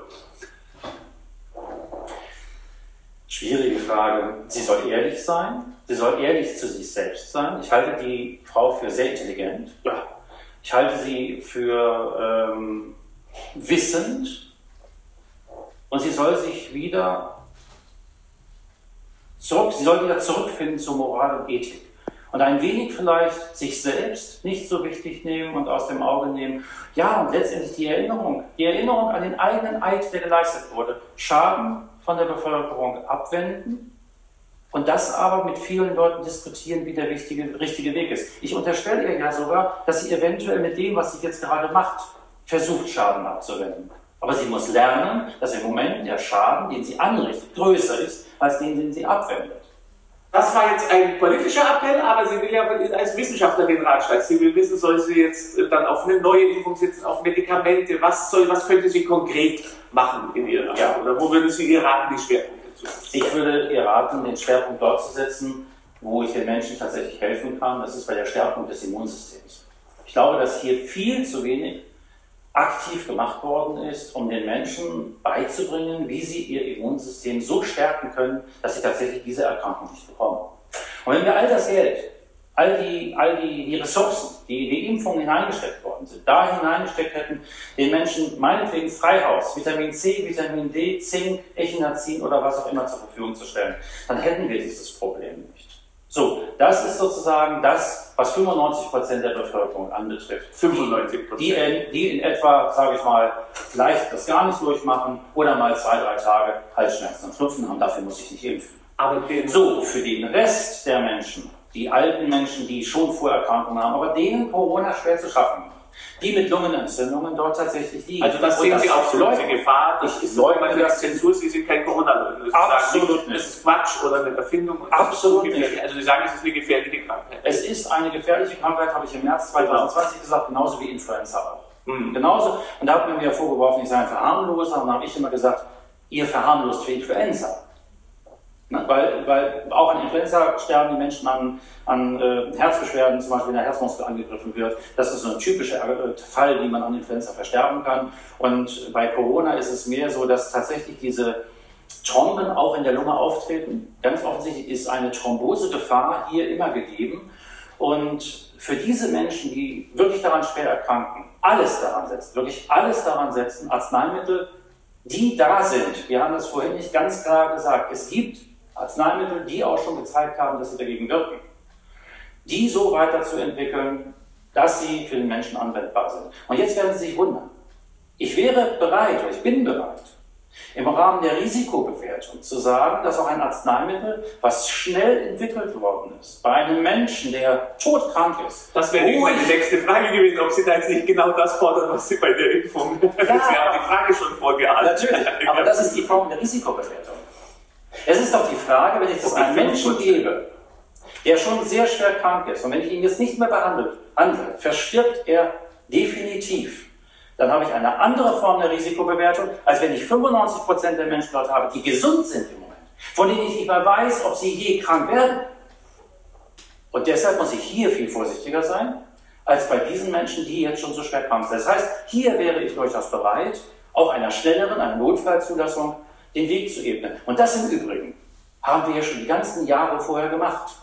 Schwierige Frage. Sie soll ehrlich sein. Sie soll ehrlich zu sich selbst sein. Ich halte die Frau für sehr intelligent. Ja. Ich halte sie für ähm, wissend. Und sie soll sich wieder zurück, sie soll wieder zurückfinden zur Moral und Ethik. Und ein wenig vielleicht sich selbst nicht so wichtig nehmen und aus dem Auge nehmen. Ja, und letztendlich die Erinnerung, die Erinnerung an den eigenen Eid, der geleistet wurde. Schaden von der Bevölkerung abwenden und das aber mit vielen Leuten diskutieren, wie der richtige, richtige Weg ist. Ich unterstelle ihr ja sogar, dass sie eventuell mit dem, was sie jetzt gerade macht, versucht, Schaden abzuwenden. Aber sie muss lernen, dass im Moment der Schaden, den sie anrichtet, größer ist, als den, den sie abwendet. Das war jetzt ein politischer Appell, aber sie will ja als Wissenschaftler den Ratschlag. Sie will wissen, soll sie jetzt dann auf eine neue Impfung setzen, auf Medikamente? Was, soll, was könnte sie konkret machen in ihrer? Ja. Oder wo würden Sie ihr raten, die Schwerpunkte zu setzen? Ich würde ihr raten, den Schwerpunkt dort zu setzen, wo ich den Menschen tatsächlich helfen kann. Das ist bei der Stärkung des Immunsystems. Ich glaube, dass hier viel zu wenig aktiv gemacht worden ist, um den Menschen beizubringen, wie sie ihr Immunsystem so stärken können, dass sie tatsächlich diese Erkrankung nicht bekommen. Und wenn wir all das Geld, all die, all die, die Ressourcen, die in die Impfung hineingesteckt worden sind, da hineingesteckt hätten, den Menschen meinetwegen Freihaus, Vitamin C, Vitamin D, Zink, Echinazin oder was auch immer zur Verfügung zu stellen, dann hätten wir dieses Problem. So, das ist sozusagen das, was 95 Prozent der Bevölkerung anbetrifft. 95 Die in, die in etwa, sage ich mal, vielleicht das gar nicht durchmachen oder mal zwei, drei Tage Halsschmerzen und Schnupfen haben. Dafür muss ich nicht impfen. Aber den, So, für den Rest der Menschen, die alten Menschen, die schon Vorerkrankungen haben, aber denen Corona schwer zu schaffen die mit Lungenentzündungen dort tatsächlich liegen. also das Und sehen Sie auch so leugnen. Gefahr. Ich ist leugne das. Zensur, Sie sind kein Corona-Leugner. Absolut sagen nicht. Das ist Quatsch oder eine Erfindung. Absolut nicht. Also Sie sagen, es ist eine gefährliche Krankheit. Es ist eine gefährliche Krankheit, habe ich im März 2020 gesagt, genauso wie Influenza auch. Mhm. Genauso. Und da hat man mir vorgeworfen, ich sei ein Verharmloser. Und dann habe ich immer gesagt, ihr verharmlost für Influenza. Ne? Weil, weil auch an Influenza sterben die Menschen an, an äh, Herzbeschwerden, zum Beispiel wenn der Herzmuskel angegriffen wird. Das ist so ein typischer äh, Fall, wie man an Influenza versterben kann. Und bei Corona ist es mehr so, dass tatsächlich diese Thromben auch in der Lunge auftreten. Ganz offensichtlich ist eine Thrombosegefahr hier immer gegeben. Und für diese Menschen, die wirklich daran schwer erkranken, alles daran setzen, wirklich alles daran setzen, Arzneimittel, die da sind. Wir haben das vorhin nicht ganz klar gesagt. Es gibt Arzneimittel, die auch schon gezeigt haben, dass sie dagegen wirken. Die so weiterzuentwickeln, dass sie für den Menschen anwendbar sind. Und jetzt werden Sie sich wundern. Ich wäre bereit, oder ich bin bereit, im Rahmen der Risikobewertung zu sagen, dass auch ein Arzneimittel, was schnell entwickelt worden ist, bei einem Menschen, der todkrank ist. Das wäre ruhig- meine nächste Frage gewesen, ob Sie da jetzt nicht genau das fordern, was Sie bei der Impfung. Ja, [laughs] Sie haben die Frage schon vorgeahnt. Natürlich, [laughs] aber das ist die Form der Risikobewertung. Es ist doch die Frage, wenn ich das einem Menschen gebe, der schon sehr schwer krank ist, und wenn ich ihn jetzt nicht mehr behandle, handle, verstirbt er definitiv. Dann habe ich eine andere Form der Risikobewertung, als wenn ich 95% der Menschen dort habe, die gesund sind im Moment, von denen ich nicht mehr weiß, ob sie je krank werden. Und deshalb muss ich hier viel vorsichtiger sein, als bei diesen Menschen, die jetzt schon so schwer krank sind. Das heißt, hier wäre ich durchaus bereit, auch einer schnelleren, einer Notfallzulassung den Weg zu ebnen. Und das im Übrigen haben wir ja schon die ganzen Jahre vorher gemacht.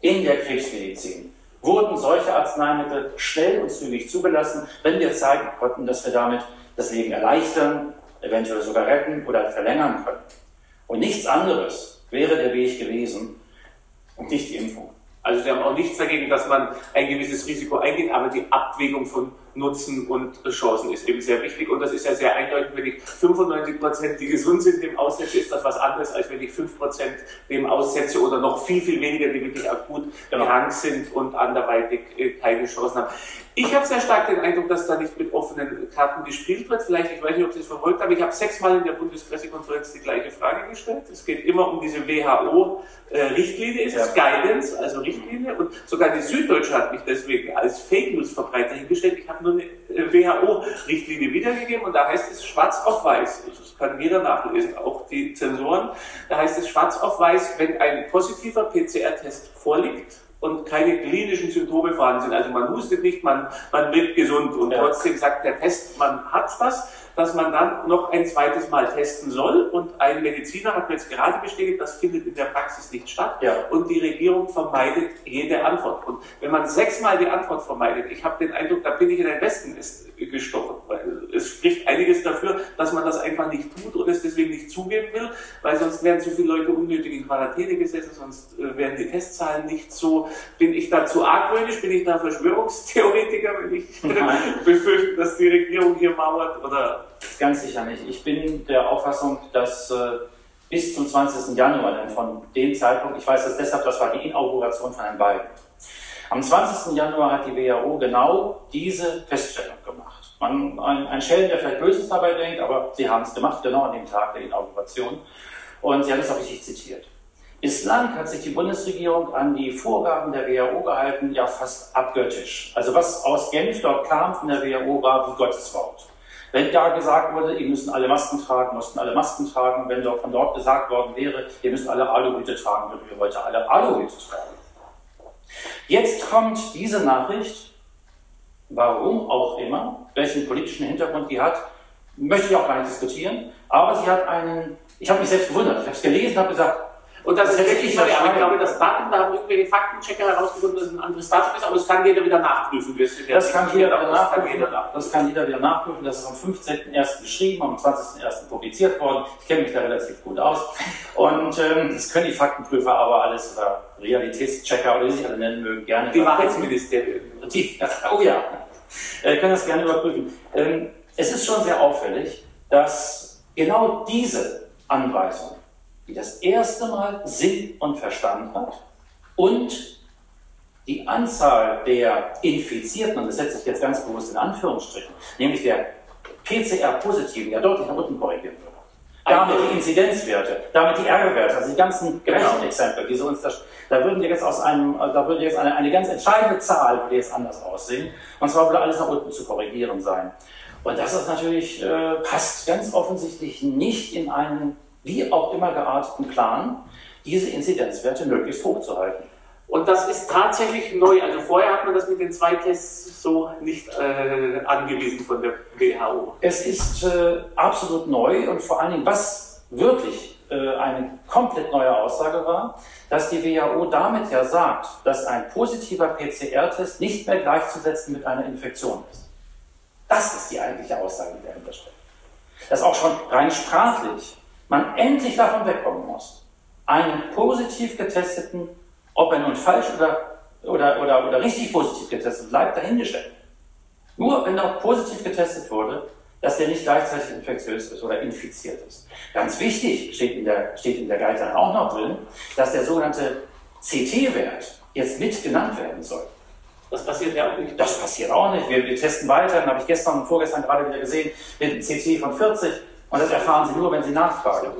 In der Krebsmedizin wurden solche Arzneimittel schnell und zügig zugelassen, wenn wir zeigen konnten, dass wir damit das Leben erleichtern, eventuell sogar retten oder verlängern können. Und nichts anderes wäre der Weg gewesen und nicht die Impfung. Also Sie haben auch nichts dagegen, dass man ein gewisses Risiko eingeht, aber die Abwägung von Nutzen und Chancen ist eben sehr wichtig. Und das ist ja sehr eindeutig, wenn ich 95 Prozent, die gesund sind, dem aussetze, ist das was anderes, als wenn ich 5 Prozent dem aussetze oder noch viel, viel weniger, die wirklich akut Genau. krank sind und anderweitig äh, keine Chancen haben. Ich habe sehr stark den Eindruck, dass da nicht mit offenen Karten gespielt wird. Vielleicht, ich weiß nicht, ob Sie es verfolgt haben, ich habe sechsmal in der Bundespressekonferenz die gleiche Frage gestellt. Es geht immer um diese WHO-Richtlinie, ist es Ja. Guidance, also Richtlinie. Und sogar die Süddeutsche hat mich deswegen als Fake News-Verbreiter hingestellt. Ich habe äh, WHO-Richtlinie wiedergegeben und da heißt es schwarz auf weiß. Das kann jeder nachlesen, auch die Zensoren. Da heißt es schwarz auf weiß, wenn ein positiver PCR-Test vorliegt und keine klinischen Symptome vorhanden sind. Also man hustet nicht, man, man wird gesund und Ja. trotzdem sagt der Test, man hat das, dass man dann noch ein zweites Mal testen soll. Und ein Mediziner hat mir jetzt gerade bestätigt, das findet in der Praxis nicht statt. Ja. Und die Regierung vermeidet jede Antwort. Und wenn man sechsmal die Antwort vermeidet, ich habe den Eindruck, da bin ich in ein Wespennest gestochen. Es spricht einiges dafür, dass man das einfach nicht tut und es deswegen nicht zugeben will, weil sonst wären zu viele Leute unnötig in Quarantäne gesessen, sonst äh, wären die Testzahlen nicht so. Bin ich da zu argwöhnisch? Bin ich da Verschwörungstheoretiker, wenn ich [laughs] befürchte, dass die Regierung hier mauert? Oder Ganz sicher nicht. Ich bin der Auffassung, dass äh, bis zum 20. Januar, denn von dem Zeitpunkt, ich weiß das deshalb, das war die Inauguration von Herrn Biden. Am 20. Januar hat die WHO genau diese Feststellung gemacht. Man, ein, ein Schelm, der vielleicht Böses dabei denkt, aber sie haben es gemacht, genau an dem Tag der Inauguration. Und sie haben es auch richtig zitiert. Bislang hat sich die Bundesregierung an die Vorgaben der WHO gehalten, ja fast abgöttisch. Also was aus Genf dort kam von der WHO war wie Gottes Wort. Wenn da gesagt wurde, ihr müssen alle Masken tragen, mussten alle Masken tragen. Wenn dort von dort gesagt worden wäre, ihr müsst alle Aluhüte tragen, würden wir heute alle Aluhüte tragen. Jetzt kommt diese Nachricht, warum auch immer, welchen politischen Hintergrund die hat, möchte ich auch gar nicht diskutieren, aber sie hat einen, ich habe mich selbst gewundert, ich habe es gelesen, habe gesagt, Und das, Das ist wirklich ich neu, aber ich glaube, das Datum, da haben irgendwelche Faktenchecker herausgefunden, dass es ein anderes Datum ist, aber das kann jeder wieder nachprüfen. Ja Das kann jeder wieder das nachprüfen. Das kann jeder wieder nachprüfen. Das ist am 15.01. geschrieben, am 20.01. publiziert worden. Ich kenne mich da relativ gut aus. Und ähm, das können die Faktenprüfer aber alles oder Realitätschecker oder wie sie sich alle nennen mögen, gerne Die überprüfen. Wahrheitsministerien. Die, [laughs] oh ja, äh, können das gerne überprüfen. Ähm, es ist schon sehr auffällig, dass genau diese Anweisung, die das erste Mal Sinn und Verstand hat und die Anzahl der Infizierten, und das setze ich jetzt ganz bewusst in Anführungsstrichen, nämlich der PCR-Positiven, ja deutlich nach unten korrigieren würde. Damit die Inzidenzwerte, damit die R-Werte, also die ganzen Rechenexempel, die so uns das, da würden jetzt aus einem, da würde jetzt eine, eine ganz entscheidende Zahl würde jetzt anders aussehen. Und zwar würde alles nach unten zu korrigieren sein. Und das ist natürlich, äh, passt ganz offensichtlich nicht in einen wie auch immer gearteten Plan, diese Inzidenzwerte möglichst hoch zu halten. Und das ist tatsächlich neu. Also vorher hat man das mit den zwei Tests so nicht äh, angewiesen von der WHO. Es ist äh, absolut neu und vor allen Dingen, was wirklich äh, eine komplett neue Aussage war, dass die WHO damit ja sagt, dass ein positiver PCR-Test nicht mehr gleichzusetzen mit einer Infektion ist. Das ist die eigentliche Aussage, die dahinter steckt. Dass auch schon rein sprachlich man endlich davon wegkommen muss, einen positiv getesteten, ob er nun falsch oder, oder, oder, oder richtig positiv getestet bleibt, dahingestellt. Nur wenn er positiv getestet wurde, dass der nicht gleichzeitig infektiös ist oder infiziert ist. Ganz wichtig steht in der, steht in der Guideline auch noch drin, dass der sogenannte CT-Wert jetzt mit genannt werden soll. Das passiert ja auch nicht. Das passiert auch nicht. Wir, wir testen weiter. Dann habe ich gestern und vorgestern gerade wieder gesehen, mit einem CT von 40. Und das erfahren Sie nur, wenn Sie nachfragen.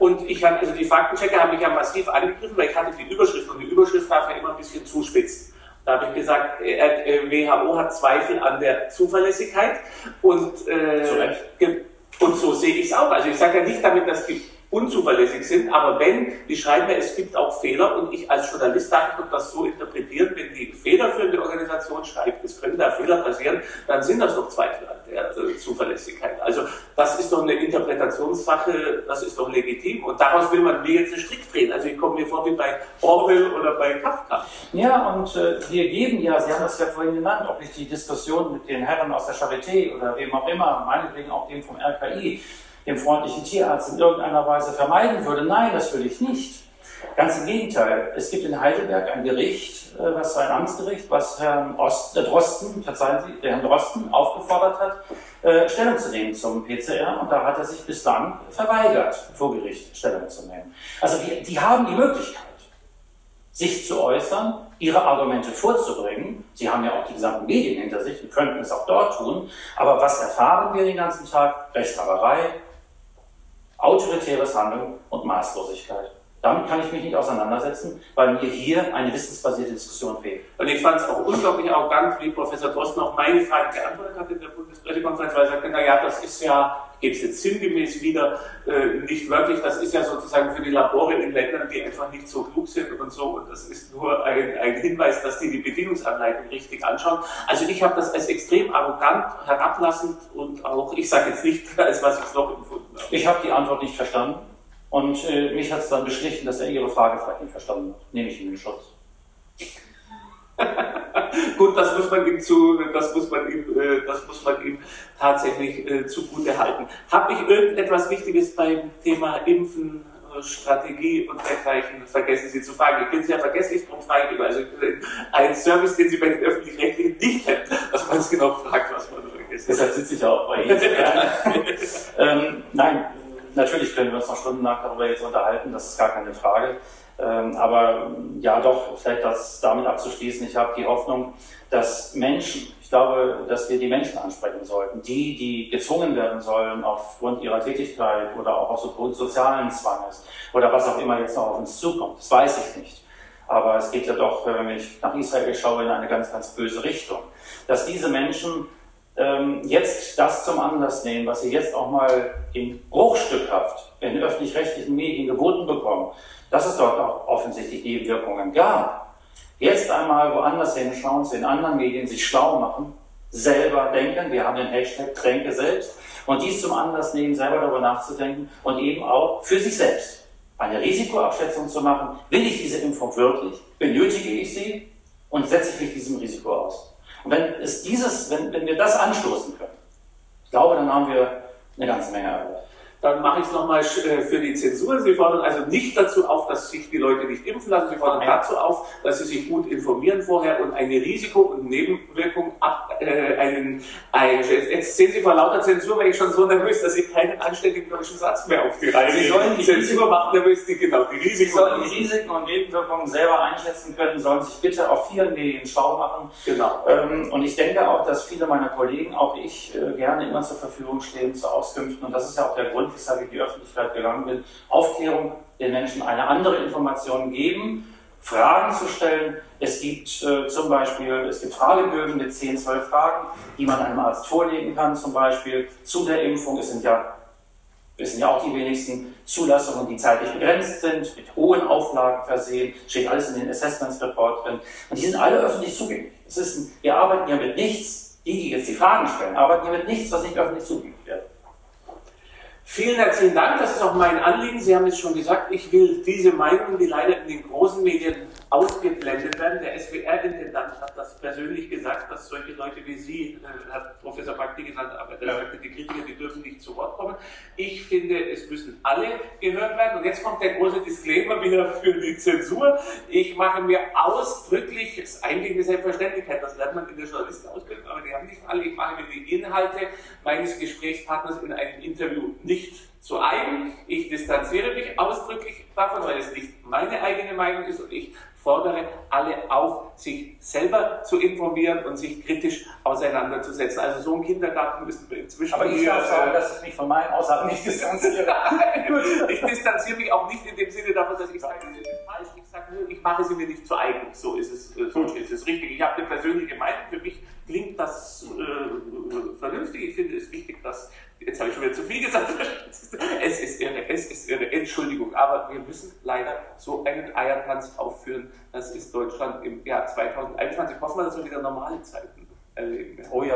Und ich habe, also die Faktenchecker haben mich ja massiv angegriffen, weil ich hatte die Überschrift und die Überschrift darf ja immer ein bisschen zuspitzen. Da habe ich gesagt, äh, äh, WHO hat Zweifel an der Zuverlässigkeit und, äh, und so sehe ich es auch. Also ich sage ja nicht damit, dass die unzuverlässig sind, aber wenn, die schreiben ja, es gibt auch Fehler und ich als Journalist darf ich das so interpretieren, wenn die federführende Organisation schreibt, es können da Fehler passieren, dann sind das doch Zweifel an der äh, Zuverlässigkeit. Also das ist doch eine Interpretationssache, das ist doch legitim und daraus will man mir jetzt einen Strick drehen. Also ich komme mir vor wie bei Orwell oder bei Kafka. Ja, und äh, wir geben ja, Sie haben das ja vorhin genannt, ob ich die Diskussion mit den Herren aus der Charité oder wem auch immer, meinetwegen auch dem vom RKI, dem freundlichen Tierarzt in irgendeiner Weise vermeiden würde. Nein, das will ich nicht. Ganz im Gegenteil. Es gibt in Heidelberg ein Gericht, äh, was ein Amtsgericht, was Herrn Ost, äh, Drosten, verzeihen Sie, der Herrn Drosten aufgefordert hat, äh, Stellung zu nehmen zum PCR und da hat er sich bislang verweigert, vor Gericht Stellung zu nehmen. Also die, die haben die Möglichkeit, sich zu äußern, ihre Argumente vorzubringen. Sie haben ja auch die gesamten Medien hinter sich, die könnten es auch dort tun. Aber was erfahren wir den ganzen Tag? Rechthaberei, autoritäres Handeln und Maßlosigkeit. Damit kann ich mich nicht auseinandersetzen, weil mir hier eine wissensbasierte Diskussion fehlt. Und ich fand es auch unglaublich arrogant, wie Professor Drosten auf meine Frage geantwortet hat in der Bundespressekonferenz, weil er sagte, naja, das ist ja, geht es jetzt sinngemäß wieder, äh, nicht wörtlich, das ist ja sozusagen für die Labore in Ländern, die einfach nicht so klug sind und so, und das ist nur ein, ein Hinweis, dass die die Bedienungsanleitung richtig anschauen. Also ich habe das als extrem arrogant, herablassend und auch, ich sage jetzt nicht, [laughs] als was ich noch empfunden habe. Ich habe die Antwort nicht verstanden. Und äh, mich hat es dann beschlichen, dass er Ihre Frage vielleicht nicht verstanden hat. Nehme ich ihm den Schutz. [laughs] Gut, das muss man ihm zu, das muss man ihm, äh, das muss man ihm tatsächlich äh, zugute halten. Habe ich irgendetwas Wichtiges beim Thema Impfen, äh, Strategie und dergleichen vergessen Sie zu fragen? Ich bin sehr vergesslich, darum frage ich Also ein Service, den Sie bei den öffentlich-rechtlichen nicht hätten, dass man es genau fragt, was man vergessen Deshalb sitze ich auch bei Ihnen. [laughs] ähm, nein, natürlich können wir uns noch stundenlang darüber jetzt unterhalten, das ist gar keine Frage. Ähm, aber ja, doch, vielleicht das damit abzuschließen. Ich habe die Hoffnung, dass Menschen, ich glaube, dass wir die Menschen ansprechen sollten, die, die gezwungen werden sollen aufgrund ihrer Tätigkeit oder auch aufgrund sozialen Zwanges oder was auch immer jetzt noch auf uns zukommt. Das weiß ich nicht. Aber es geht ja doch, wenn ich nach Israel schaue, in eine ganz, ganz böse Richtung. Dass diese Menschen ähm, jetzt das zum Anlass nehmen, was sie jetzt auch mal in bruchstückhaft in öffentlich-rechtlichen Medien geboten bekommen, dass es dort auch offensichtlich Nebenwirkungen gab. Jetzt einmal woanders hinschauen, zu den anderen Medien sich schlau machen, selber denken, wir haben den Hashtag Tränke selbst, und dies zum Anlass nehmen, selber darüber nachzudenken und eben auch für sich selbst eine Risikoabschätzung zu machen. Will ich diese Impfung wirklich? Benötige ich sie? Und setze ich mich diesem Risiko aus? Und wenn, es dieses, wenn, wenn wir das anstoßen können, ich glaube, dann haben wir eine ganze Menge erreicht. Dann mache ich es nochmal äh, für die Zensur. Sie fordern also nicht dazu auf, dass sich die Leute nicht impfen lassen. Sie fordern dazu auf, dass sie sich gut informieren vorher und eine Risiko- und Nebenwirkung ab, äh, einen, ein, jetzt sehen Sie vor lauter Zensur, weil ich schon so nervös, dass ich keinen anständigen deutschen Satz mehr auf die Reihe Sie sollen die Zensur macht nervös, die, genau, die Risiken. Sie sollen die Risiken und Nebenwirkungen selber einschätzen können, sollen sich bitte auf vielen Medien schlau machen. Genau. Ähm, und ich denke auch, dass viele meiner Kollegen, auch ich, äh, gerne immer zur Verfügung stehen zu Auskünften. Und das ist ja auch der Grund, Weshalb ich in die Öffentlichkeit gegangen bin, Aufklärung den Menschen eine andere Information geben, Fragen zu stellen. Es gibt äh, zum Beispiel, es gibt Fragebögen mit 10, 12 Fragen, die man einem Arzt vorlegen kann, zum Beispiel zu der Impfung. Es sind ja, wissen ja auch die wenigsten Zulassungen, die zeitlich begrenzt sind, mit hohen Auflagen versehen, steht alles in den Assessments Report drin. Und die sind alle öffentlich zugänglich. Es ist wir arbeiten ja mit nichts, die, die jetzt die Fragen stellen, arbeiten ja mit nichts, was nicht öffentlich zugänglich wird. Vielen herzlichen Dank, das ist auch mein Anliegen. Sie haben es schon gesagt, ich will diese Meinungen, die leider in den großen Medien ausgeblendet werden. Der SWR-Intendant hat das persönlich gesagt, dass solche Leute wie Sie, äh, hat Professor Bakti genannt, aber der ja. sagte, die Kritiker, die dürfen nicht zu Wort kommen. Ich finde, es müssen alle gehört werden. Und jetzt kommt der große Disclaimer wieder für die Zensur. Ich mache mir ausdrücklich, das ist eigentlich eine Selbstverständlichkeit, das lernt man in der Journalistenausbildung, aber die haben nicht alle, ich mache mir die Inhalte meines Gesprächspartners in einem Interview nicht zu eigen. Ich distanziere mich ausdrücklich davon, weil es nicht meine eigene Meinung ist und ich fordere alle auf, sich selber zu informieren und sich kritisch auseinanderzusetzen. Also so ein Kindergarten müssen wir inzwischen. Aber ich darf sagen, dass ich mich von meinen Aussagen nicht distanziere. [laughs] [laughs] ich distanziere mich auch nicht in dem Sinne davon, dass ich sage, das ist falsch. Ich sage nur, ich mache sie mir nicht zu eigen. So ist es, äh, so ist es richtig. Ich habe eine persönliche Meinung. Für mich klingt das äh, vernünftig. Ich finde es wichtig, dass Jetzt habe ich schon wieder zu viel gesagt. [laughs] Es ist irre, es ist irre. Entschuldigung, aber wir müssen leider so einen Eiertanz aufführen. Das ist Deutschland im Jahr 2021. Hoffen wir, dass wir wieder normale Zeiten erleben. Oh ja.